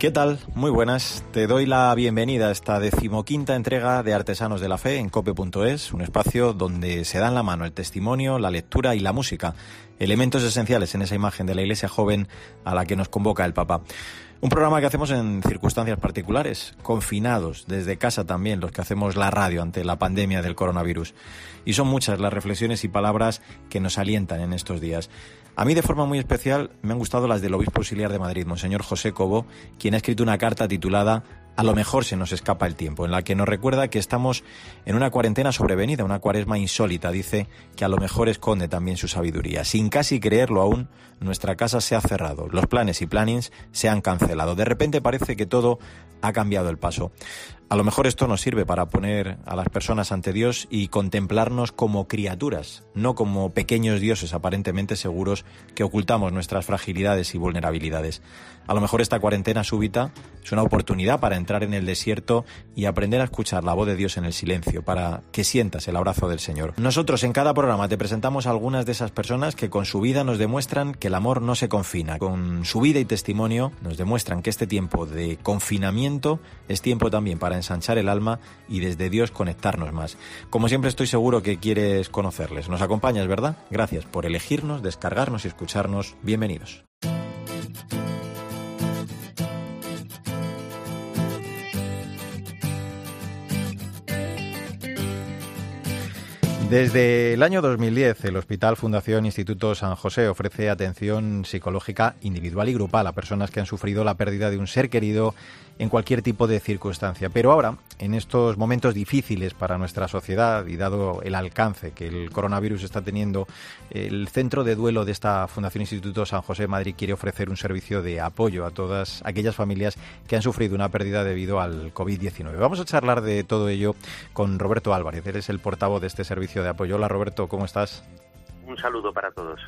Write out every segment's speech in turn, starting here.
¿Qué tal? Muy buenas. Te doy la bienvenida a esta decimoquinta entrega de Artesanos de la Fe en cope.es, un espacio donde se dan la mano el testimonio, la lectura y la música, elementos esenciales en esa imagen de la iglesia joven a la que nos convoca el Papa. Un programa que hacemos en circunstancias particulares, confinados, desde casa también, los que hacemos la radio ante la pandemia del coronavirus. Y son muchas las reflexiones y palabras que nos alientan en estos días. A mí de forma muy especial me han gustado las del obispo auxiliar de Madrid, Monseñor José Cobo, quien ha escrito una carta titulada a lo mejor se nos escapa el tiempo, en la que nos recuerda que estamos en una cuarentena sobrevenida, una cuaresma insólita. Dice que a lo mejor esconde también su sabiduría. Sin casi creerlo aún, nuestra casa se ha cerrado, los planes y plannings se han cancelado. De repente parece que todo ha cambiado el paso. A lo mejor esto nos sirve para poner a las personas ante Dios y contemplarnos como criaturas, no como pequeños dioses aparentemente seguros que ocultamos nuestras fragilidades y vulnerabilidades. A lo mejor esta cuarentena súbita es una oportunidad para entrar en el desierto y aprender a escuchar la voz de Dios en el silencio, para que sientas el abrazo del Señor. Nosotros en cada programa te presentamos a algunas de esas personas que con su vida nos demuestran que el amor no se confina. Con su vida y testimonio nos demuestran que este tiempo de confinamiento es tiempo también para ensanchar el alma y desde Dios conectarnos más. Como siempre estoy seguro que quieres conocerles. Nos acompañas, ¿verdad? Gracias por elegirnos, descargarnos y escucharnos. Bienvenidos. Desde el año 2010, el Hospital Fundación Instituto San José ofrece atención psicológica individual y grupal a personas que han sufrido la pérdida de un ser querido en cualquier tipo de circunstancia. Pero ahora, en estos momentos difíciles para nuestra sociedad y dado el alcance que el coronavirus está teniendo, el centro de duelo de esta Fundación Instituto San José de Madrid quiere ofrecer un servicio de apoyo a todas aquellas familias que han sufrido una pérdida debido al COVID-19. Vamos a charlar de todo ello con Roberto Álvarez. Él es el portavoz de este servicio de apoyo. Hola Roberto, ¿cómo estás? un saludo para todos.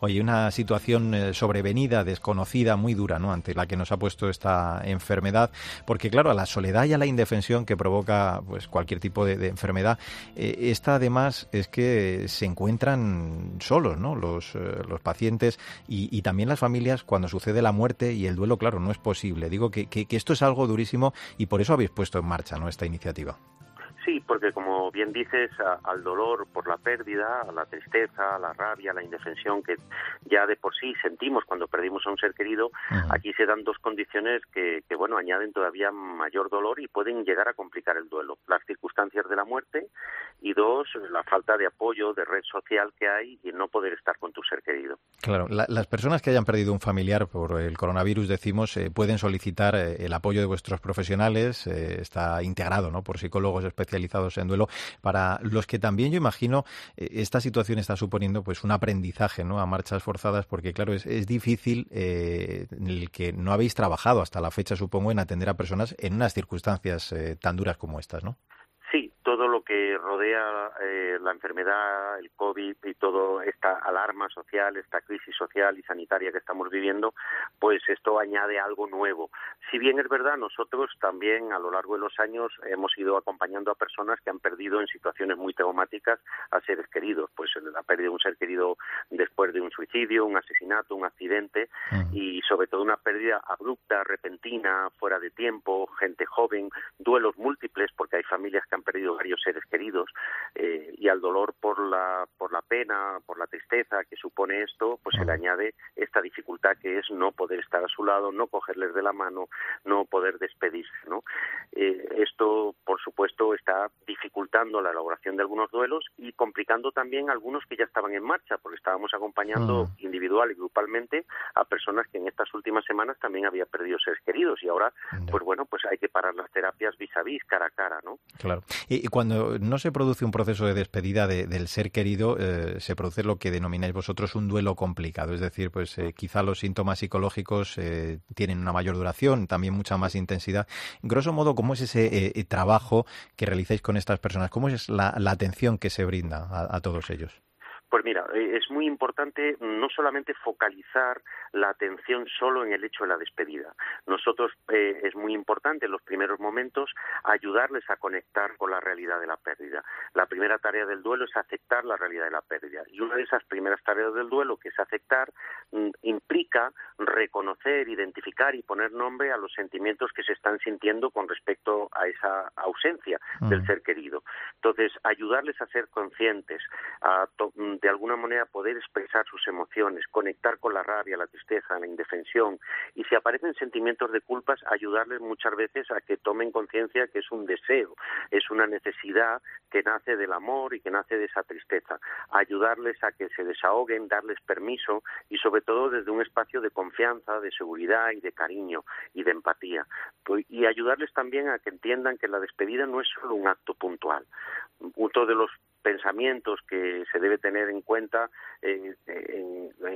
Oye, una situación eh, sobrevenida, desconocida, muy dura, ¿no? Ante la que nos ha puesto esta enfermedad, porque claro, a la soledad y a la indefensión que provoca pues cualquier tipo de, enfermedad, eh, esta además es que se encuentran solos, ¿no? Los, eh, los pacientes y, también las familias cuando sucede la muerte y el duelo, claro, no es posible. Digo que, que, que esto es algo durísimo y por eso habéis puesto en marcha, ¿no? Esta iniciativa. Sí, porque como bien dices, al dolor por la pérdida, a la tristeza, a la rabia, a la indefensión que ya de por sí sentimos cuando perdimos a un ser querido, aquí se dan dos condiciones que, que, bueno, añaden todavía mayor dolor y pueden llegar a complicar el duelo. Las circunstancias de la muerte y dos, la falta de apoyo, de red social que hay y no poder estar con tu ser querido. Claro, las personas que hayan perdido un familiar por el coronavirus, decimos, eh, pueden solicitar eh, el apoyo de vuestros profesionales, eh, está integrado ¿no? por psicólogos especializados especializados en duelo, para los que también yo imagino eh, esta situación está suponiendo pues un aprendizaje ¿no? a marchas forzadas, porque claro, es, es difícil eh, el que no habéis trabajado hasta la fecha, supongo, en atender a personas en unas circunstancias eh, tan duras como estas, ¿no? Todo lo que rodea eh, la enfermedad, el COVID y toda esta alarma social, esta crisis social y sanitaria que estamos viviendo, pues esto añade algo nuevo. Si bien es verdad, nosotros también a lo largo de los años hemos ido acompañando a personas que han perdido en situaciones muy traumáticas a seres queridos, pues la pérdida de un ser querido después de un suicidio, un asesinato, un accidente y sobre todo una pérdida abrupta, repentina, fuera de tiempo, gente joven, duelos múltiples porque hay familias que han perdido varios seres queridos eh, y al dolor por la por la pena por la tristeza que supone esto pues se le añade esta dificultad que es no poder estar a su lado no cogerles de la mano no poder despedirse no eh, esto por supuesto está dificultando la elaboración de algunos duelos y complicando también algunos que ya estaban en marcha porque estábamos acompañando individual y grupalmente a personas que en estas últimas semanas también había perdido seres queridos y ahora pues bueno pues hay que parar las terapias vis a vis cara a cara no claro. Y cuando no se produce un proceso de despedida del ser querido, eh, se produce lo que denomináis vosotros un duelo complicado. Es decir, pues eh, quizá los síntomas psicológicos eh, tienen una mayor duración, también mucha más intensidad. Grosso modo, ¿cómo es ese trabajo que realizáis con estas personas? ¿Cómo es la, atención que se brinda a todos ellos? Pues mira, eh, es muy importante no solamente focalizar la atención solo en el hecho de la despedida. Nosotros eh, es muy importante en los primeros momentos ayudarles a conectar con la realidad de la pérdida. La primera tarea del duelo es aceptar la realidad de la pérdida. Y una de esas primeras tareas del duelo, que es aceptar, mm, implica reconocer, identificar y poner nombre a los sentimientos que se están sintiendo con respecto a esa ausencia del mm. ser querido. Entonces, ayudarles a ser conscientes, a mm, de alguna manera poder expresar sus emociones, conectar con la rabia, la tristeza, la indefensión. Y si aparecen sentimientos de culpas, ayudarles muchas veces a que tomen conciencia que es un deseo, es una necesidad que nace del amor y que nace de esa tristeza, ayudarles a que se desahoguen, darles permiso y sobre todo desde un espacio de confianza, de seguridad y de cariño y de empatía. Pues, y ayudarles también a que entiendan que la despedida no es solo un acto puntual. Uno de los pensamientos que se debe tener en cuenta en,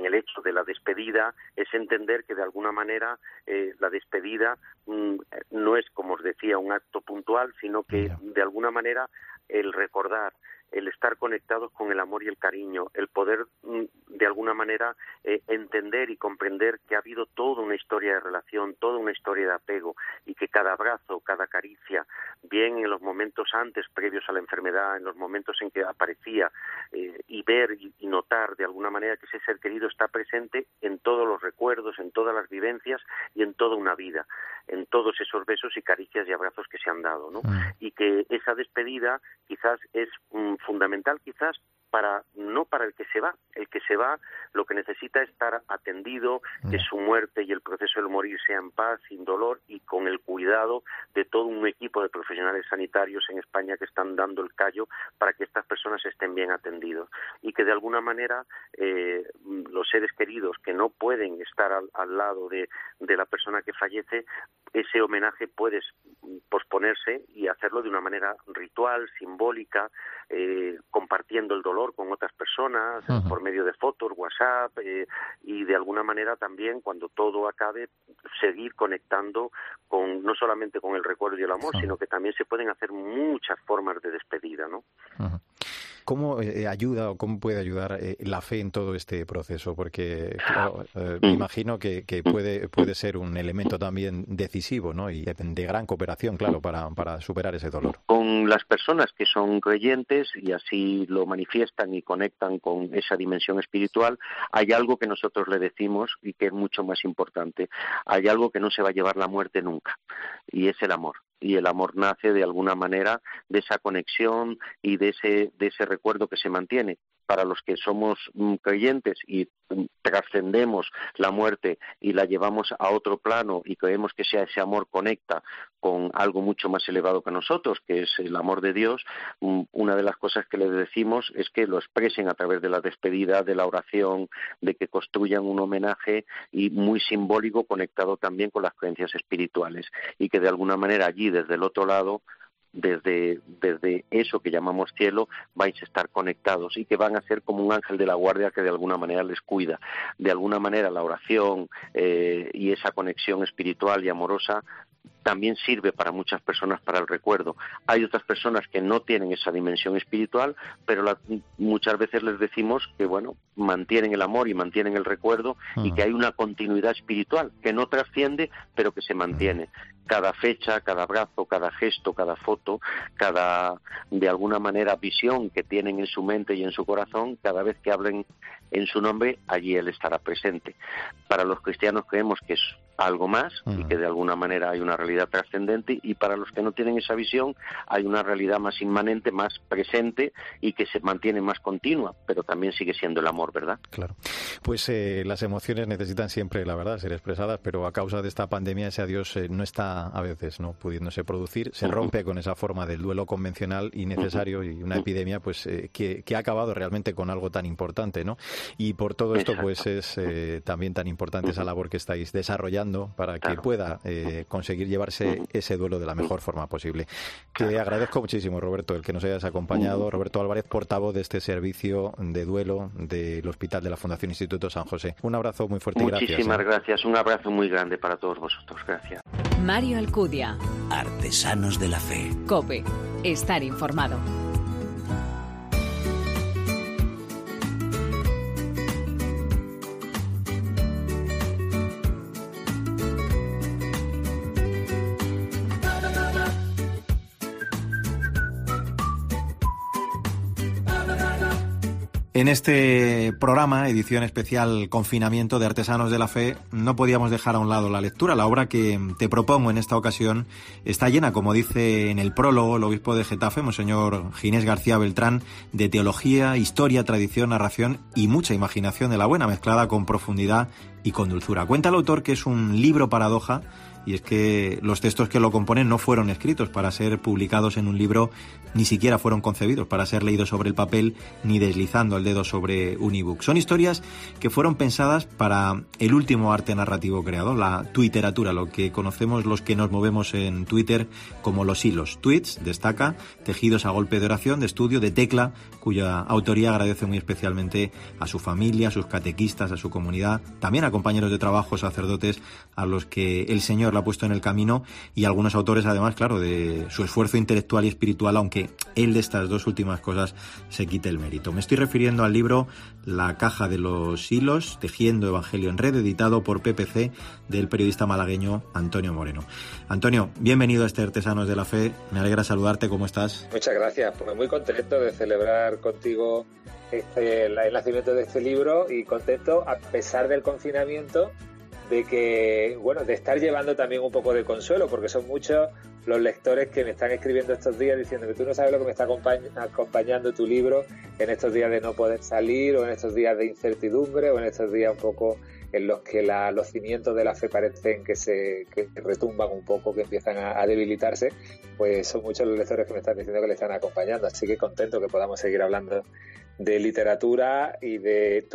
el hecho de la despedida es entender que de alguna manera eh, la despedida mm, no es, como os decía, un acto puntual, sino que de alguna manera el recordar, el estar conectados con el amor y el cariño, el poder mm, de alguna manera eh, entender y comprender que ha habido toda una historia de relación, toda una historia de apego y que cada abrazo, cada caricia, bien en los momentos antes, previos a la enfermedad, en los momentos en que aparecía eh, y ver y, notar de alguna manera que ese ser querido está presente en todos los recuerdos, en todas las vivencias y en toda una vida, en todos esos besos y caricias y abrazos que se han dado, ¿no? Mm. Y que esa despedida quizás es mm, fundamental quizás para no para el que se va. El que se va lo que necesita es estar atendido, que su muerte y el proceso del morir sea en paz, sin dolor y con el cuidado de todo un equipo de profesionales sanitarios en España que están dando el callo para que estas personas estén bien atendidos y que de alguna manera eh, los seres queridos que no pueden estar al, lado de, de la persona que fallece, ese homenaje puede posponerse y hacerlo de una manera ritual, simbólica, eh, compartiendo el dolor con otras personas por medio de fotos, WhatsApp eh, y de alguna manera también cuando todo acabe seguir conectando con no solamente con el recuerdo y el amor, sino que también se pueden hacer muchas formas de despedida, ¿no? ¿Cómo eh, ayuda o cómo puede ayudar eh, la fe en todo este proceso? Porque me mm. imagino que, puede, puede ser un elemento también decisivo ¿no? y de, gran cooperación, claro, para, para superar ese dolor. Con las personas que son creyentes y así lo manifiestan y conectan con esa dimensión espiritual, hay algo que nosotros le decimos y que es mucho más importante. Hay algo que no se va a llevar la muerte nunca y es el amor y el amor nace de alguna manera de esa conexión y de ese, de ese recuerdo que se mantiene para los que somos mm, creyentes y mm, trascendemos la muerte y la llevamos a otro plano y creemos que sea ese amor conecta con algo mucho más elevado que nosotros, que es el amor de Dios, mm, una de las cosas que les decimos es que lo expresen a través de la despedida, de la oración, de que construyan un homenaje y muy simbólico conectado también con las creencias espirituales y que de alguna manera allí desde el otro lado desde, desde eso que llamamos cielo vais a estar conectados y que van a ser como un ángel de la guardia que de alguna manera les cuida. De alguna manera la oración eh, y esa conexión espiritual y amorosa también sirve para muchas personas para el recuerdo. Hay otras personas que no tienen esa dimensión espiritual, pero muchas veces les decimos que, bueno, mantienen el amor y mantienen el recuerdo y que hay una continuidad espiritual que no trasciende, pero que se mantiene. Cada fecha, cada abrazo, cada gesto, cada foto, cada, de alguna manera, visión que tienen en su mente y en su corazón, cada vez que hablen en su nombre, allí Él estará presente. Para los cristianos creemos que algo más y que de alguna manera hay una realidad trascendente y para los que no tienen esa visión hay una realidad más inmanente, más presente y que se mantiene más continua, pero también sigue siendo el amor, ¿verdad? Claro. Pues eh, las emociones necesitan siempre, la verdad, ser expresadas, pero a causa de esta pandemia ese adiós eh, no está a veces no pudiéndose producir, se rompe con esa forma del duelo convencional y necesario y una epidemia pues eh, que, que, ha acabado realmente con algo tan importante, ¿no? Y por todo esto pues es también tan importante esa labor que estáis desarrollando para que pueda eh, conseguir llevarse ese duelo de la mejor forma posible. Te agradezco muchísimo, Roberto, el que nos hayas acompañado. Roberto Álvarez, portavoz de este servicio de duelo del Hospital de la Fundación Instituto San José. Un abrazo muy fuerte y gracias. Muchísimas ¿eh? gracias. Un abrazo muy grande para todos vosotros. Gracias. Mario Alcudia. Artesanos de la Fe. COPE. Estar informado. En este programa, edición especial Confinamiento de Artesanos de la Fe, no podíamos dejar a un lado la lectura. La obra que te propongo en esta ocasión está llena, como dice en el prólogo el obispo de Getafe, Monseñor Ginés García Beltrán, de teología, historia, tradición, narración y mucha imaginación de la buena, mezclada con profundidad y con dulzura. Cuenta el autor que es un libro paradoja y es que los textos que lo componen no fueron escritos para ser publicados en un libro, ni siquiera fueron concebidos para ser leídos sobre el papel ni deslizando el dedo sobre un ebook. Son historias que fueron pensadas para el último arte narrativo creado, la twitteratura, lo que conocemos los que nos movemos en Twitter como los hilos. Tweets, destaca, tejidos a golpe de oración, de estudio, de tecla, cuya autoría agradece muy especialmente a su familia, a sus catequistas, a su comunidad, también a compañeros de trabajo, sacerdotes, a los que el Señor ha puesto en el camino y algunos autores además, claro, de su esfuerzo intelectual y espiritual, aunque él de estas dos últimas cosas se quite el mérito. Me estoy refiriendo al libro La caja de los hilos, tejiendo Evangelio en red, editado por PPC del periodista malagueño Antonio Moreno. Antonio, bienvenido a este Artesanos de la Fe, me alegra saludarte, ¿cómo estás? Muchas gracias, pues muy contento de celebrar contigo este, el nacimiento de este libro y contento a pesar del confinamiento de que, bueno, de estar llevando también un poco de consuelo, porque son muchos los lectores que me están escribiendo estos días diciendo que tú no sabes lo que me está acompañando tu libro en estos días de no poder salir o en estos días de incertidumbre o en estos días un poco en los que los cimientos de la fe parecen que se retumban un poco, que empiezan a, debilitarse, pues son muchos los lectores que me están diciendo que le están acompañando. Así que contento que podamos seguir hablando de literatura y de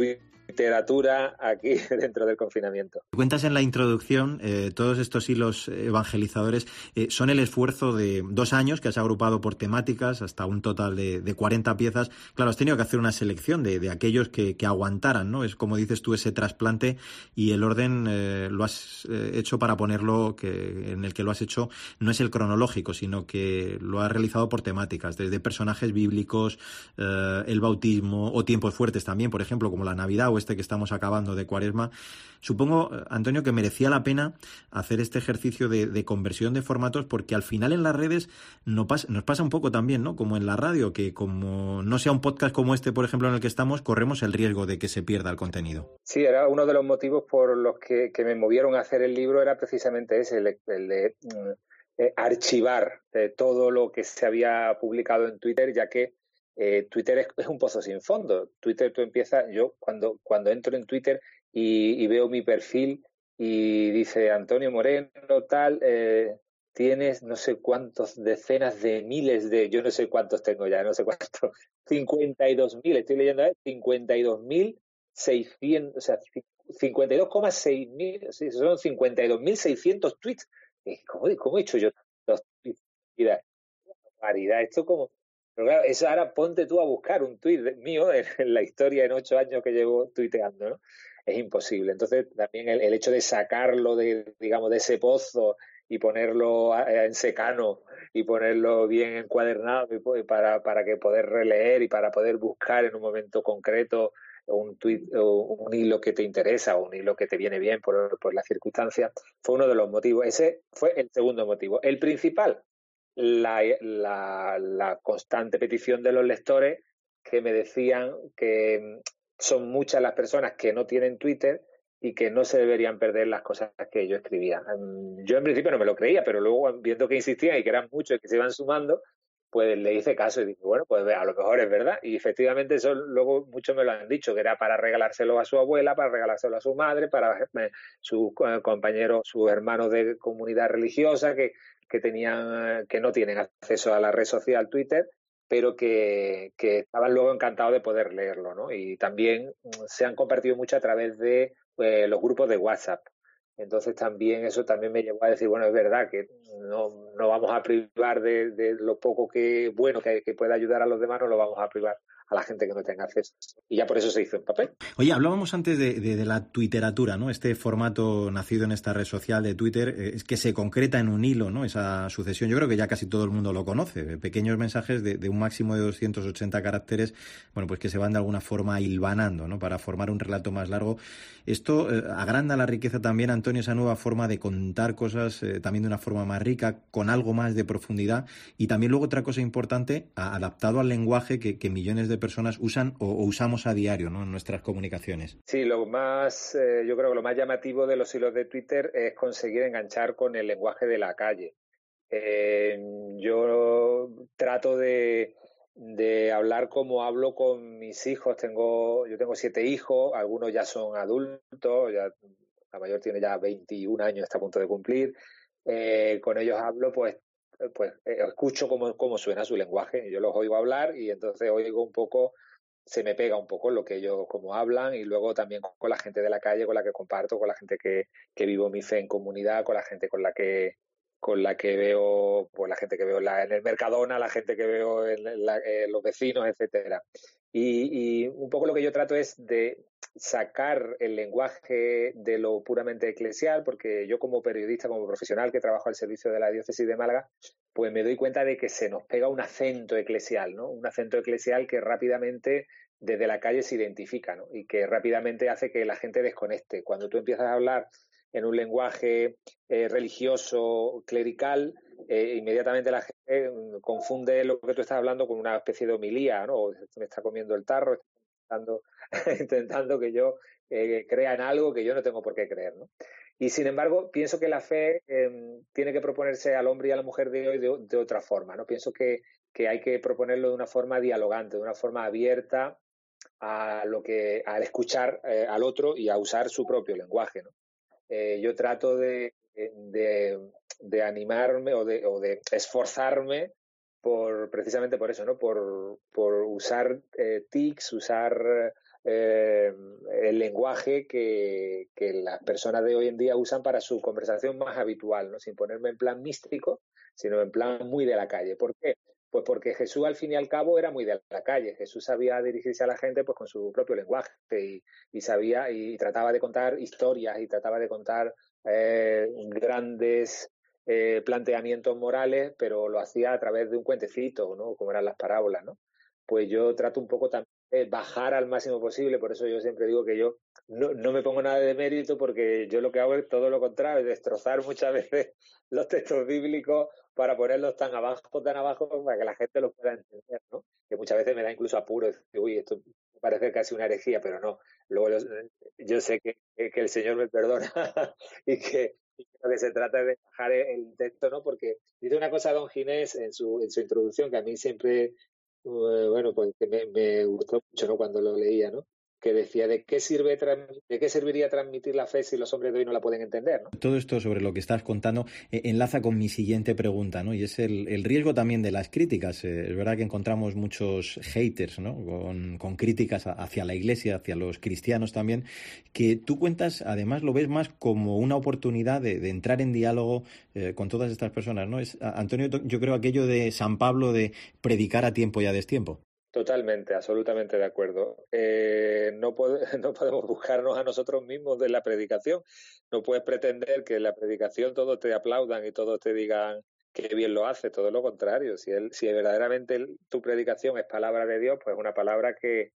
literatura aquí dentro del confinamiento. Cuentas en la introducción, eh, todos estos hilos evangelizadores eh, son el esfuerzo de dos años que has agrupado por temáticas hasta un total de, de 40 piezas. Claro, has tenido que hacer una selección de, aquellos que, aguantaran, ¿no? Es como dices tú, ese trasplante y el orden eh, lo has hecho para ponerlo, que, en el que lo has hecho no es el cronológico, sino que lo has realizado por temáticas, desde personajes bíblicos, el bautismo o tiempos fuertes también, por ejemplo, como la Navidad o este que estamos acabando de Cuaresma. Supongo, Antonio, que merecía la pena hacer este ejercicio de, conversión de formatos porque al final en las redes no nos pasa un poco también, ¿no? Como en la radio, que como no sea un podcast como este, por ejemplo, en el que estamos, corremos el riesgo de que se pierda el contenido. Sí, era uno de los motivos por los que, me movieron a hacer el libro, era precisamente ese, el, de eh, archivar eh, todo lo que se había publicado en Twitter, ya que eh, Twitter es, un pozo sin fondo. Twitter tú empiezas, yo cuando, cuando entro en Twitter y, veo mi perfil y dice Antonio Moreno, tal, eh, tienes no sé cuántos decenas de miles de, yo no sé cuántos tengo ya, no sé cuántos, 52 mil, estoy leyendo, ¿eh? 52 mil 600, o sea, 52,6 mil, son 52 mil 600 tweets. ¿Cómo, ¿Cómo, he hecho yo? Mira, paridad, esto como, pero claro, eso ahora ponte tú a buscar un tuit mío en, la historia en ocho años que llevo tuiteando, ¿no? Es imposible. Entonces, también el, hecho de sacarlo de, digamos, de ese pozo y ponerlo en secano y ponerlo bien encuadernado para, para que poder releer y para poder buscar en un momento concreto un o un hilo que te interesa o un hilo que te viene bien por, por las circunstancias, fue uno de los motivos. Ese fue el segundo motivo. El principal, la, la, la, constante petición de los lectores que me decían que son muchas las personas que no tienen Twitter y que no se deberían perder las cosas que yo escribía. Yo en principio no me lo creía, pero luego viendo que insistían y que eran muchos y que se iban sumando, pues le hice caso y dije, bueno, pues a lo mejor es verdad. Y efectivamente eso luego muchos me lo han dicho, que era para regalárselo a su abuela, para regalárselo a su madre, para sus compañeros, sus hermanos de comunidad religiosa que, que tenían, que no tienen acceso a la red social Twitter, pero que, que estaban luego encantados de poder leerlo, ¿no? Y también se han compartido mucho a través de eh, los grupos de WhatsApp. Entonces también eso también me llevó a decir, bueno, es verdad que no, no vamos a privar de, de, lo poco que bueno que, pueda ayudar a los demás, no lo vamos a privar a la gente que no tenga acceso. Y ya por eso se hizo en papel. Oye, hablábamos antes de, de, la twitteratura, ¿no? Este formato nacido en esta red social de Twitter, eh, es que se concreta en un hilo, ¿no? Esa sucesión, yo creo que ya casi todo el mundo lo conoce. Pequeños mensajes de, un máximo de 280 caracteres, bueno, pues que se van de alguna forma hilvanando, ¿no? Para formar un relato más largo. Esto eh, agranda la riqueza también, Antonio esa nueva forma de contar cosas eh, también de una forma más rica, con algo más de profundidad. Y también luego otra cosa importante, adaptado al lenguaje que, millones de personas usan o, usamos a diario ¿no? en nuestras comunicaciones. Sí, lo más, eh, yo creo que lo más llamativo de los hilos de Twitter es conseguir enganchar con el lenguaje de la calle. Eh, yo trato de, hablar como hablo con mis hijos. Tengo, yo tengo siete hijos, algunos ya son adultos, la mayor tiene ya 21 años, está a punto de cumplir. Eh, con ellos hablo, pues, pues eh, escucho cómo, cómo suena su lenguaje. Yo los oigo hablar y entonces oigo un poco, se me pega un poco lo que ellos como hablan y luego también con la gente de la calle con la que comparto, con la gente que, que vivo mi fe en comunidad, con la gente con la que con la que veo, pues la gente que veo en el Mercadona, la gente que veo en, los vecinos, etcétera. Y, un poco lo que yo trato es de sacar el lenguaje de lo puramente eclesial, porque yo como periodista, como profesional que trabajo al servicio de la diócesis de Málaga, pues me doy cuenta de que se nos pega un acento eclesial, ¿no? Un acento eclesial que rápidamente desde la calle se identifica, ¿no? Y que rápidamente hace que la gente desconecte. Cuando tú empiezas a hablar en un lenguaje eh, religioso, clerical, eh, inmediatamente la gente mm, confunde lo que tú estás hablando con una especie de homilía, ¿no? me está comiendo el tarro, está intentando, intentando que yo eh, crea en algo que yo no tengo por qué creer, ¿no? Y sin embargo, pienso que la fe em, tiene que proponerse al hombre y a la mujer de hoy de, otra forma, ¿no? Pienso que, hay que proponerlo de una forma dialogante, de una forma abierta a lo que, al escuchar al otro y a usar su propio lenguaje, ¿no? Eh, yo trato de, de, animarme o de, o de esforzarme por precisamente por eso, ¿no? Por, por usar eh, tics, usar eh, el lenguaje que, que, las personas de hoy en día usan para su conversación más habitual, ¿no? Sin ponerme en plan místico, sino en plan muy de la calle. ¿Por qué? Pues porque Jesús al fin y al cabo era muy de la calle. Jesús sabía dirigirse a la gente pues con su propio lenguaje y, sabía y trataba de contar historias y trataba de contar eh, grandes eh, planteamientos morales, pero lo hacía a través de un cuentecito, ¿no? Como eran las parábolas, ¿no? Pues yo trato un poco también de bajar al máximo posible, por eso yo siempre digo que yo no, no me pongo nada de mérito porque yo lo que hago es todo lo contrario, destrozar muchas veces los textos bíblicos para ponerlos tan abajo, tan abajo, para que la gente los pueda entender, ¿no? Que muchas veces me da incluso apuro decir, uy, esto parece casi una herejía, pero no. Luego yo sé que, que, el Señor me perdona y que, lo que se trata es de bajar el texto, ¿no? Porque dice una cosa don Ginés en su, en su introducción que a mí siempre, eh, bueno, pues que me, me gustó mucho, ¿no? Cuando lo leía, ¿no? Que decía de qué sirve de qué serviría transmitir la fe si los hombres de hoy no la pueden entender. ¿no? Todo esto sobre lo que estás contando eh, enlaza con mi siguiente pregunta, ¿no? Y es el, riesgo también de las críticas. Eh, es verdad que encontramos muchos haters, ¿no? Con, críticas hacia la Iglesia, hacia los cristianos también, que tú cuentas, además lo ves más como una oportunidad de, entrar en diálogo eh, con todas estas personas, ¿no? Es Antonio, yo creo aquello de San Pablo de predicar a tiempo y a destiempo. Totalmente, absolutamente de acuerdo. Eh, no, no podemos buscarnos a nosotros mismos de la predicación. No puedes pretender que en la predicación todos te aplaudan y todos te digan que bien lo hace, todo lo contrario. Si, él, si verdaderamente tu predicación es palabra de Dios, pues es una palabra que,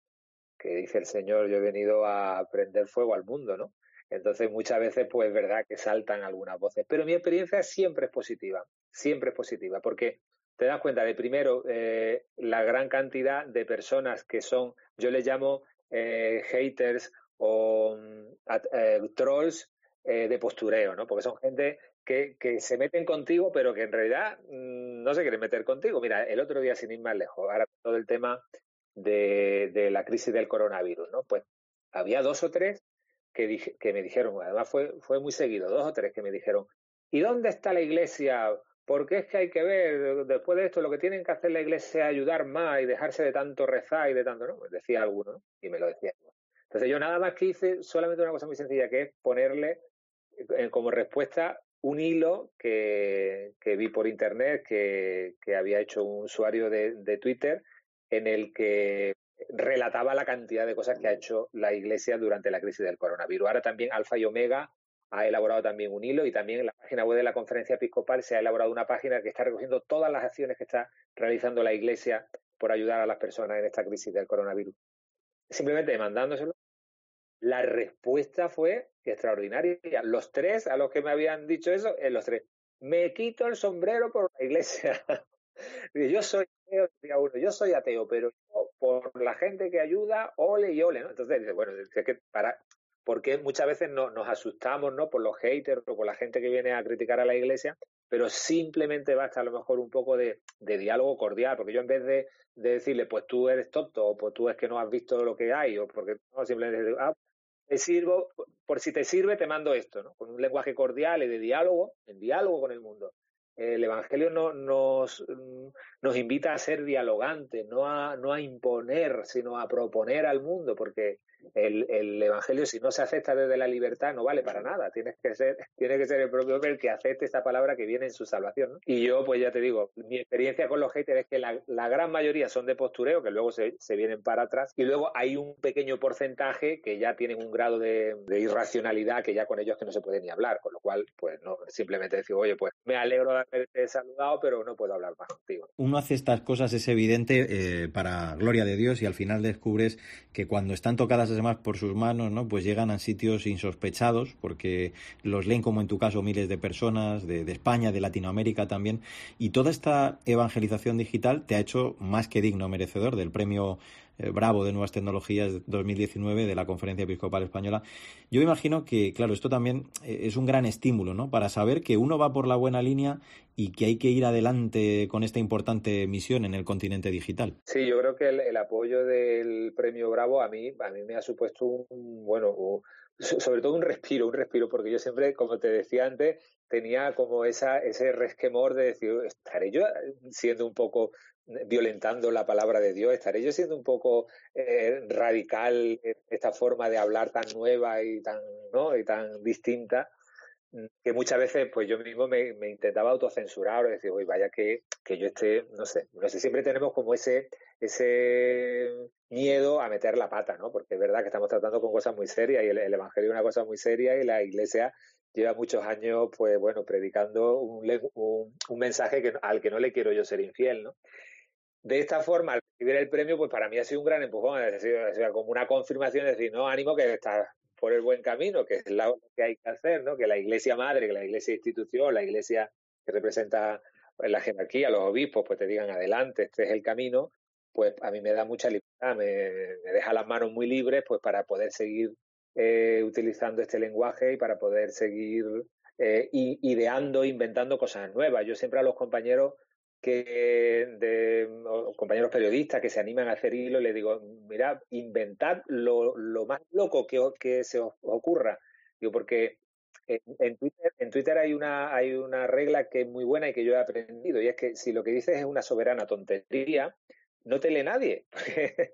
que dice el Señor, yo he venido a prender fuego al mundo, ¿no? Entonces muchas veces pues es verdad que saltan algunas voces, pero mi experiencia siempre es positiva, siempre es positiva, porque te das cuenta de primero eh, la gran cantidad de personas que son, yo les llamo eh, haters o mm, eh, trolls de postureo, ¿no? Porque son gente que, se meten contigo, pero que en realidad mm, no se quieren meter contigo. Mira, el otro día, sin ir más lejos, ahora todo el tema de, de la crisis del coronavirus, ¿no? Pues había dos o tres que, que me dijeron, además fue, fue muy seguido, dos o tres que me dijeron, ¿y dónde está la iglesia porque es que hay que ver, después de esto, lo que tienen que hacer la iglesia es ayudar más y dejarse de tanto rezar y de tanto, ¿no? Decía alguno, ¿no? Y me lo decía. Entonces yo nada más que hice solamente una cosa muy sencilla, que es ponerle eh, como respuesta un hilo que, que vi por internet que, que, había hecho un usuario de, de Twitter en el que relataba la cantidad de cosas que ha hecho la Iglesia durante la crisis del coronavirus. Ahora también Alfa y Omega ha elaborado también un hilo y también en la página web de la Conferencia Episcopal se ha elaborado una página que está recogiendo todas las acciones que está realizando la Iglesia por ayudar a las personas en esta crisis del coronavirus. Simplemente mandándoselo, La respuesta fue extraordinaria. Los tres a los que me habían dicho eso, eh, los tres, me quito el sombrero por la iglesia. yo soy ateo, uno, yo soy ateo, pero por la gente que ayuda, ole y ole, ¿no? Entonces bueno, es que para, porque muchas veces no, nos asustamos, ¿no? Por los haters o por la gente que viene a criticar a la iglesia, pero simplemente basta a lo mejor un poco de, diálogo cordial, porque yo en vez de, decirle, pues tú eres tonto, o pues tú es que no has visto lo que hay, o porque no, simplemente digo, ah, te sirvo, por si te sirve, te mando esto, ¿no? Con un lenguaje cordial y de diálogo, en diálogo con el mundo. El Evangelio no, nos, invita a ser dialogantes, no a, no a imponer, sino a proponer al mundo, porque el, el, Evangelio, si no se acepta desde la libertad, no vale para nada. Tienes que ser, tiene que ser el propio el que acepte esta palabra que viene en su salvación. Y yo, pues ya te digo, mi experiencia con los haters es que la, gran mayoría son de postureo, que luego se, vienen para atrás, y luego hay un pequeño porcentaje que ya tienen un grado de, de, irracionalidad que ya con ellos que no se puede ni hablar, con lo cual, pues no, simplemente decir, oye, pues me alegro de saludado, pero no puedo hablar más. Uno hace estas cosas, es evidente, eh, para gloria de Dios, y al final descubres que cuando están tocadas además por sus manos, ¿no? Pues llegan a sitios insospechados, porque los leen como en tu caso miles de personas, de, de España, de Latinoamérica también, y toda esta evangelización digital te ha hecho más que digno merecedor del premio eh, Bravo de Nuevas Tecnologías 2019 de la Conferencia Episcopal Española. Yo imagino que, claro, esto también eh, es un gran estímulo, ¿no? Para saber que uno va por la buena línea y que hay que ir adelante con esta importante misión en el continente digital. Sí, yo creo que el, apoyo del premio Bravo a mí, a mí me ha supuesto un, bueno, sobre todo un respiro, un respiro, porque yo siempre, como te decía antes, tenía como esa, ese resquemor de decir, estaré yo siendo un poco violentando la palabra de Dios, estaré yo siendo un poco eh, radical esta forma de hablar tan nueva y tan, ¿no? y tan distinta que muchas veces pues yo mismo me, intentaba autocensurar o decir, oye, vaya que, que yo esté, no sé, no sé, siempre tenemos como ese, ese miedo a meter la pata, ¿no? Porque es verdad que estamos tratando con cosas muy serias y el, Evangelio es una cosa muy seria y la Iglesia lleva muchos años, pues bueno, predicando un, un, un mensaje que, al que no le quiero yo ser infiel, ¿no? De esta forma, al recibir el premio, pues para mí ha sido un gran empujón, es decir, como una confirmación, de decir, no, ánimo que estás por el buen camino, que es lo que hay que hacer, ¿no? Que la iglesia madre, que la iglesia institución, la iglesia que representa la jerarquía, los obispos, pues te digan adelante, este es el camino, pues a mí me da mucha libertad, me, deja las manos muy libres, pues para poder seguir eh, utilizando este lenguaje y para poder seguir eh, ideando, inventando cosas nuevas. Yo siempre a los compañeros que de compañeros periodistas que se animan a hacer hilo, le digo, mira, inventad lo, lo más loco que, que, se os ocurra. Digo, porque en, Twitter, en Twitter hay una, hay una regla que es muy buena y que yo he aprendido, y es que si lo que dices es una soberana tontería, no te lee nadie.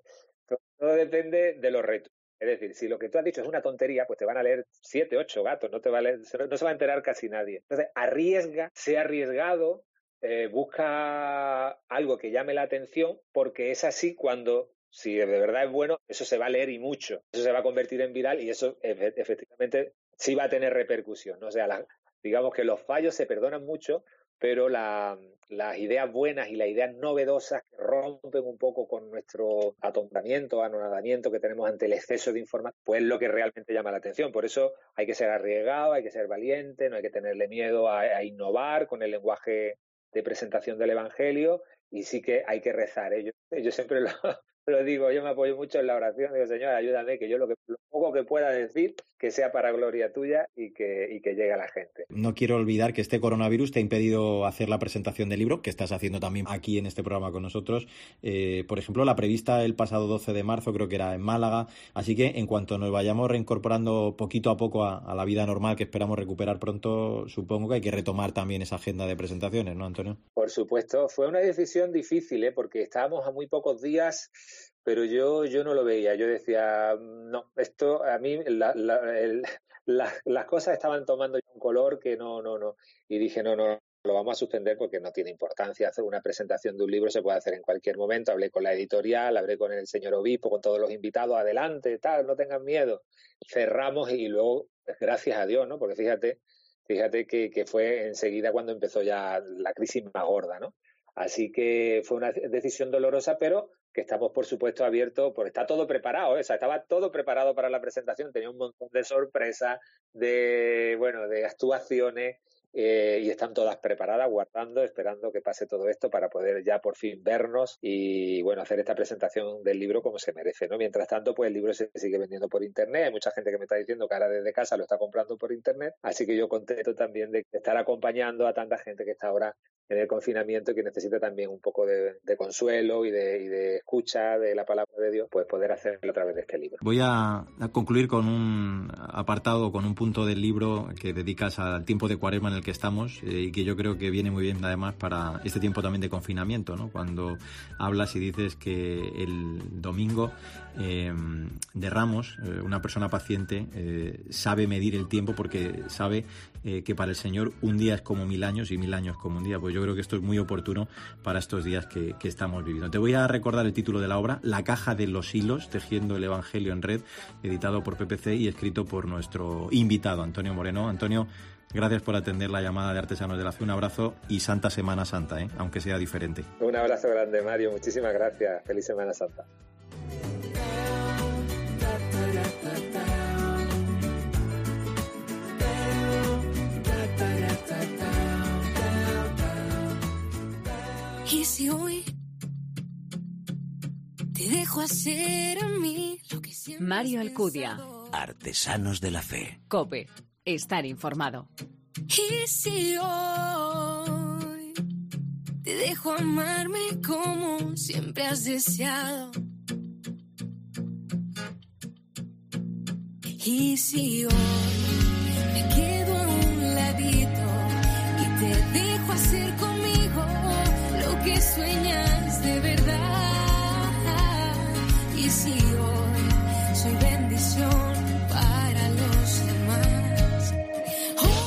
todo depende de los retos. Es decir, si lo que tú has dicho es una tontería, pues te van a leer siete, ocho gatos, no te va a no se va a enterar casi nadie. Entonces, arriesga, sea arriesgado, eh, busca algo que llame la atención, porque es así cuando, si de verdad es bueno, eso se va a leer y mucho. Eso se va a convertir en viral y eso efectivamente sí va a tener repercusión. O sea, digamos que los fallos se perdonan mucho, pero las ideas buenas y las ideas novedosas que rompen un poco con nuestro atontamiento, anonadamiento que tenemos ante el exceso de información, pues es lo que realmente llama la atención. Por eso hay que ser arriesgado, hay que ser valiente, no hay que tenerle miedo a innovar con el lenguaje de presentación del Evangelio y sí que hay que rezar. ¿eh? Yo, siempre lo, lo, digo, yo me apoyo mucho en la oración, digo, Señor, ayúdame, que yo lo, que, lo poco que pueda decir, que sea para gloria tuya y que, y que llegue a la gente. No quiero olvidar que este coronavirus te ha impedido hacer la presentación del libro, que estás haciendo también aquí en este programa con nosotros. Eh, por ejemplo, la prevista el pasado 12 de marzo, creo que era en Málaga. Así que en cuanto nos vayamos reincorporando poquito a poco a, la vida normal que esperamos recuperar pronto, supongo que hay que retomar también esa agenda de presentaciones, ¿no, Antonio? Por supuesto, fue una decisión difícil, ¿eh? porque estábamos a muy pocos días pero yo, yo no lo veía. Yo decía, no, esto a mí, las cosas estaban tomando un color que no, no, no. Y dije, no, no, lo vamos a suspender porque no tiene importancia. Hacer una presentación de un libro se puede hacer en cualquier momento. Hablé con la editorial, hablé con el señor obispo, con todos los invitados, adelante, tal, no tengan miedo. Cerramos y luego, pues, gracias a Dios, ¿no? Porque fíjate, fíjate que, que fue enseguida cuando empezó ya la crisis más gorda, ¿no? Así que fue una decisión dolorosa, pero que estamos, por supuesto, abiertos, porque está todo preparado, ¿eh? estaba todo preparado para la presentación, tenía un montón de sorpresas, de, bueno, de actuaciones, eh, y están todas preparadas, guardando, esperando que pase todo esto para poder ya por fin vernos y bueno, hacer esta presentación del libro como se merece, ¿no? Mientras tanto, pues el libro se sigue vendiendo por internet, hay mucha gente que me está diciendo que ahora desde casa lo está comprando por internet, así que yo contento también de estar acompañando a tanta gente que está ahora en el confinamiento que necesita también un poco de, consuelo y de, escucha de la palabra de Dios, pues poder hacerlo a través de este libro. Voy a, concluir con un apartado, con un punto del libro que dedicas al tiempo de cuaresma en el que estamos eh, y que yo creo que viene muy bien además para este tiempo también de confinamiento, ¿no? Cuando hablas y dices que el domingo eh, de Ramos, eh, una persona paciente, sabe medir el tiempo porque sabe que para el Señor un día es como mil años y mil años como un día. Pues yo creo que esto es muy oportuno para estos días que, estamos viviendo. Te voy a recordar el título de la obra, La caja de los hilos, tejiendo el Evangelio en red, editado por PPC y escrito por nuestro invitado, Antonio Moreno. Antonio, Gracias por atender la llamada de Artesanos de la Fe. Un abrazo y Santa Semana Santa, ¿eh? aunque sea diferente. Un abrazo grande, Mario. Muchísimas gracias. Feliz Semana Santa. Y si hoy te dejo hacer a mí lo que siempre Mario Alcudia. Artesanos de la Fe. Cope. Estar informado. Y si hoy te dejo amarme como siempre has deseado. Y si hoy me quedo a un ladito y te dejo hacer conmigo lo que sueñas de verdad. Y si hoy soy bendición para los demás.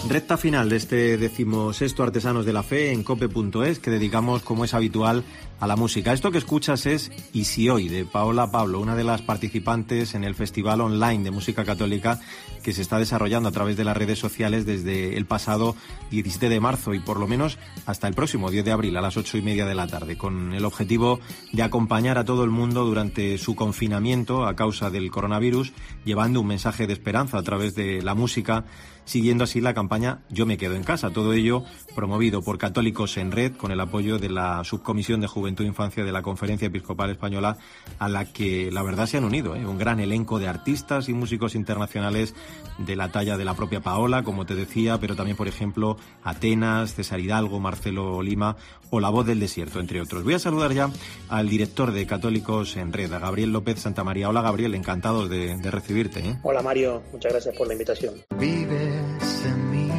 Recta final de este decimosexto Artesanos de la Fe en cope.es que dedicamos, como es habitual, a la música. Esto que escuchas es Y si hoy, de Paola Pablo, una de las participantes en el Festival Online de Música Católica que se está desarrollando a través de las redes sociales desde el pasado 17 de marzo y por lo menos hasta el próximo 10 de abril a las 8 y media de la tarde, con el objetivo de acompañar a todo el mundo durante su confinamiento a causa del coronavirus, llevando un mensaje de esperanza a través de la música siguiendo así la campaña Yo me quedo en casa. Todo ello promovido por Católicos en Red con el apoyo de la Subcomisión de Juventud e Infancia de la Conferencia Episcopal Española a la que la verdad se han unido ¿eh? un gran elenco de artistas y músicos internacionales de la talla de la propia Paola, como te decía, pero también por ejemplo Atenas, César Hidalgo, Marcelo Lima o La Voz del Desierto, entre otros. Voy a saludar ya al director de Católicos en Red, a Gabriel López Santamaría. Hola Gabriel, encantado de, recibirte. ¿eh? Hola Mario, muchas gracias por la invitación. Vives en mí.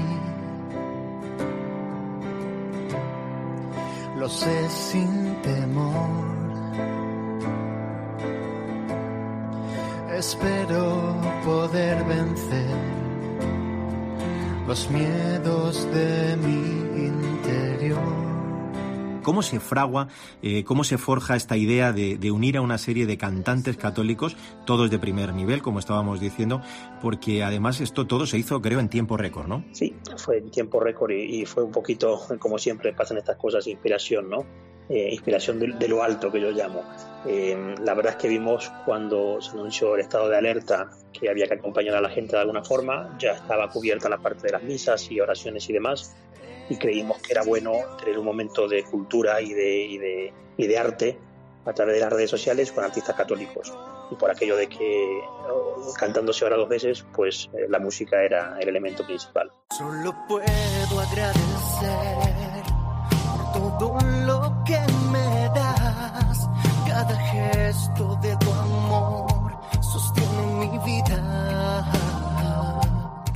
Lo sé sin temor. Espero poder vencer los miedos de mi interior ¿Cómo se fragua, eh, cómo se forja esta idea de, unir a una serie de cantantes católicos, todos de primer nivel, como estábamos diciendo, porque además esto todo se hizo, creo, en tiempo récord, ¿no? Sí, fue en tiempo récord y, fue un poquito, como siempre pasan estas cosas, inspiración, ¿no? Eh, inspiración de, lo alto que yo llamo. Eh, la verdad es que vimos cuando se anunció el estado de alerta que había que acompañar a la gente de alguna forma, ya estaba cubierta la parte de las misas y oraciones y demás, y creímos que era bueno tener un momento de cultura y de, y de, y de arte a través de las redes sociales con artistas católicos. Y por aquello de que cantándose ahora dos veces, pues eh, la música era el elemento principal. Solo puedo agradecer por todo lo gesto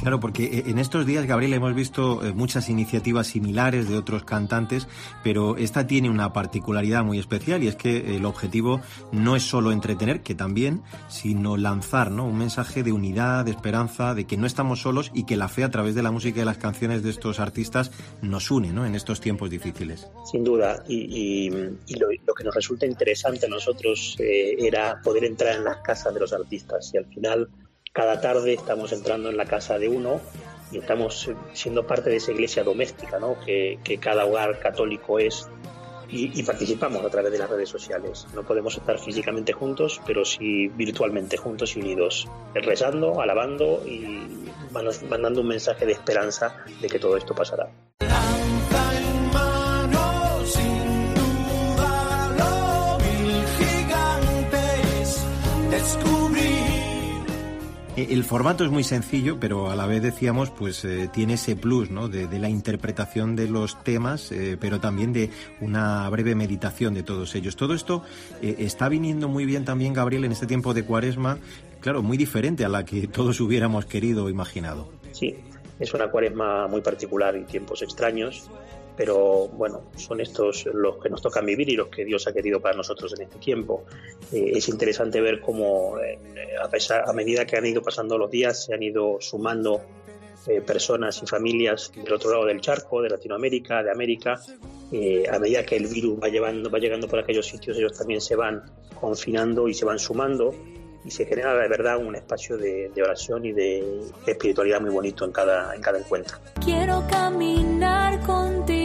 Claro, porque eh, en estos días, Gabriel, hemos visto eh, muchas iniciativas similares de otros cantantes, pero esta tiene una particularidad muy especial y es que el objetivo no es solo entretener, que también, sino lanzar ¿no? un mensaje de unidad, de esperanza, de que no estamos solos y que la fe a través de la música y las canciones de estos artistas nos une ¿no? en estos tiempos difíciles. Sin duda, y, lo, que nos resulta interesante a nosotros eh, era poder entrar en las casas de los artistas y al final cada tarde estamos entrando en la casa de uno y estamos siendo parte de esa iglesia doméstica, ¿no? que, cada hogar católico es y, participamos a través de las redes sociales. No podemos estar físicamente juntos, pero sí virtualmente juntos y unidos, rezando, alabando y mandando un mensaje de esperanza de que todo esto pasará. El formato es muy sencillo, pero a la vez decíamos, pues eh, tiene ese plus, ¿no? De, la interpretación de los temas, eh, pero también de una breve meditación de todos ellos. Todo esto está viniendo muy bien también, Gabriel, en este tiempo de cuaresma, claro, muy diferente a la que todos hubiéramos querido o imaginado. Sí, es una cuaresma muy particular y tiempos extraños pero bueno, son estos los que nos tocan vivir y los que Dios ha querido para nosotros en este tiempo. Eh, es interesante ver cómo eh, a, pesar, a medida que han ido pasando los días se han ido sumando eh, personas y familias del otro lado del charco, de Latinoamérica, de América. a medida que el virus va, llevando, va llegando por aquellos sitios, ellos también se van confinando y se van sumando y se genera de verdad un espacio de, oración y de espiritualidad muy bonito en cada, en cada encuentro. Quiero caminar contigo,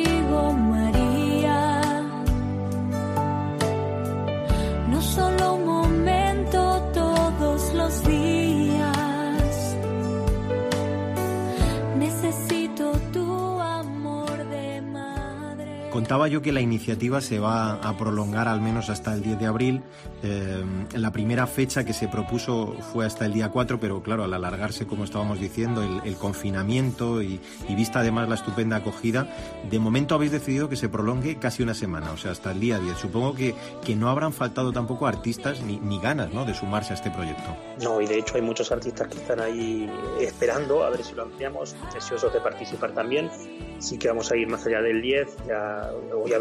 madre. Contaba yo que la iniciativa se va a prolongar al menos hasta el 10 de abril eh, la primera fecha que se propuso fue hasta el día 4, pero claro, al alargarse, como estábamos diciendo, el, confinamiento y, vista además la estupenda acogida, de momento habéis decidido que se prolongue casi una semana, o sea, hasta el día 10. Supongo que, que no habrán faltado tampoco artistas ni, ni ganas ¿no? de sumarse a este proyecto. No, y de hecho hay muchos artistas que están ahí esperando a ver si lo ampliamos, deseosos de participar también. Sí que vamos a ir más allá del 10. Ya, ya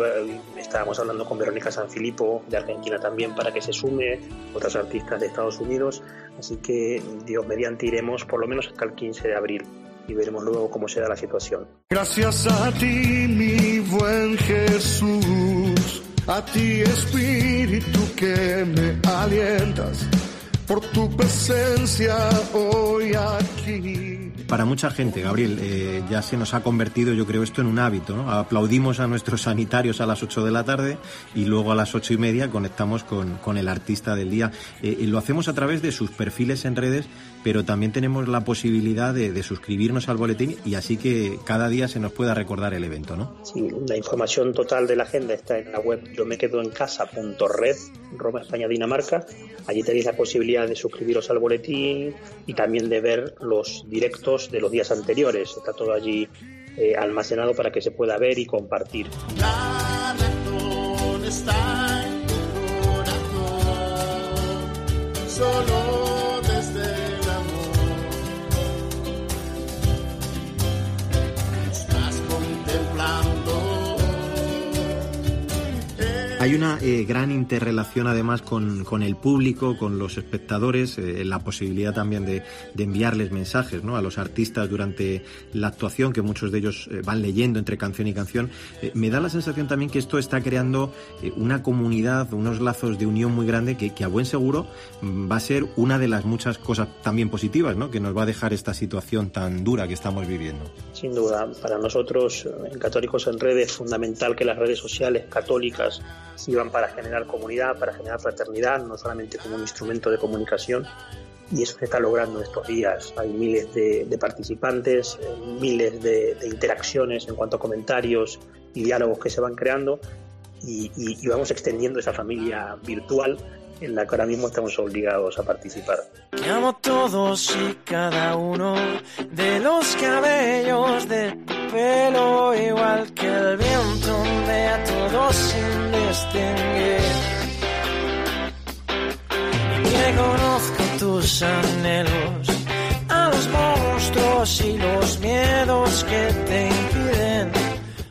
estábamos hablando con Verónica Sanfilippo de Argentina también para que se sume, otras artistas de Estados Unidos, así que Dios mediante iremos por lo menos hasta el 15 de abril y veremos luego cómo será la situación. Gracias a ti, mi buen Jesús, a ti Espíritu que me alientas por tu presencia hoy aquí. Para mucha gente, Gabriel, eh, ya se nos ha convertido, yo creo, esto en un hábito. Aplaudimos a nuestros sanitarios a las 8 de la tarde y luego a las ocho y media conectamos con, con el artista del día. Eh, y lo hacemos a través de sus perfiles en redes pero también tenemos la posibilidad de, suscribirnos al boletín y así que cada día se nos pueda recordar el evento, ¿no? Sí, la información total de la agenda está en la web yo me quedo en casa.red, Roma, España, Dinamarca. Allí tenéis la posibilidad de suscribiros al boletín y también de ver los directos de los días anteriores. Está todo allí eh, almacenado para que se pueda ver y compartir. está en solo Hay una eh, gran interrelación además con, el público, con los espectadores, eh, la posibilidad también de, enviarles mensajes ¿no? a los artistas durante la actuación, que muchos de ellos eh, van leyendo entre canción y canción. me da la sensación también que esto está creando una comunidad, unos lazos de unión muy grande que, que, a buen seguro mm, va a ser una de las muchas cosas también positivas ¿no? que nos va a dejar esta situación tan dura que estamos viviendo. Sin duda, para nosotros en Católicos en Red es fundamental que las redes sociales católicas sirvan para generar comunidad, para generar fraternidad, no solamente como un instrumento de comunicación. Y eso se está logrando estos días. Hay miles de, participantes, eh, miles de, interacciones en cuanto a comentarios y diálogos que se van creando y, y vamos extendiendo esa familia virtual en la que ahora mismo estamos obligados a participar. Que amo todos y cada uno de los cabellos de tu pelo, igual que el viento me a todos sin distinguir. Conozco tus anhelos, a los monstruos y los miedos que te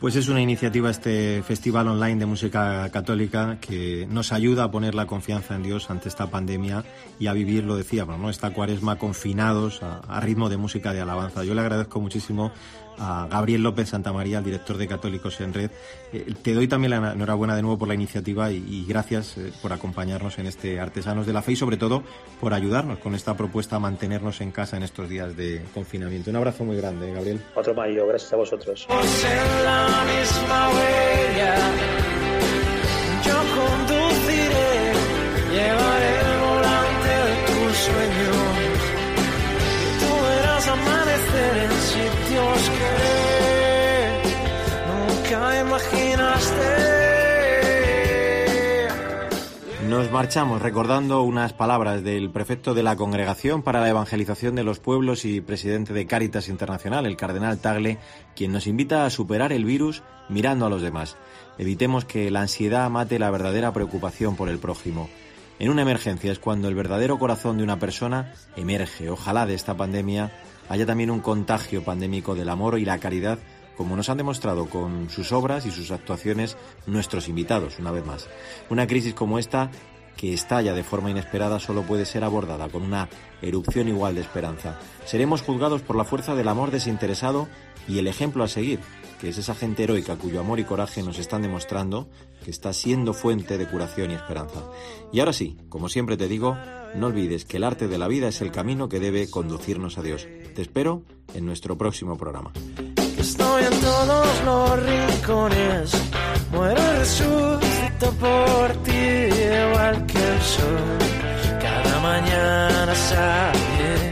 pues es una iniciativa este Festival Online de Música Católica que nos ayuda a poner la confianza en Dios ante esta pandemia y a vivir, lo decíamos, ¿no? esta cuaresma confinados a, ritmo de música de alabanza. Yo le agradezco muchísimo a Gabriel López Santamaría, el director de Católicos en Red. Eh, te doy también la enhorabuena de nuevo por la iniciativa y, gracias eh, por acompañarnos en este Artesanos de la Fe y sobre todo por ayudarnos con esta propuesta a mantenernos en casa en estos días de confinamiento. Un abrazo muy grande, Gabriel. Otro mayo, gracias a vosotros. Yo conduciré, Nos marchamos recordando unas palabras del prefecto de la Congregación para la Evangelización de los Pueblos y presidente de Cáritas Internacional, el cardenal Tagle, quien nos invita a superar el virus mirando a los demás. Evitemos que la ansiedad mate la verdadera preocupación por el prójimo. En una emergencia es cuando el verdadero corazón de una persona emerge. Ojalá de esta pandemia haya también un contagio pandémico del amor y la caridad, como nos han demostrado con sus obras y sus actuaciones nuestros invitados, una vez más. Una crisis como esta, que estalla de forma inesperada, solo puede ser abordada con una erupción igual de esperanza. Seremos juzgados por la fuerza del amor desinteresado y el ejemplo a seguir, que es esa gente heroica cuyo amor y coraje nos están demostrando que está siendo fuente de curación y esperanza. Y ahora sí, como siempre te digo, no olvides que el arte de la vida es el camino que debe conducirnos a Dios. Te espero en nuestro próximo programa. En todos los rincones, muero y resucito por ti, igual que el sol. Cada mañana sale.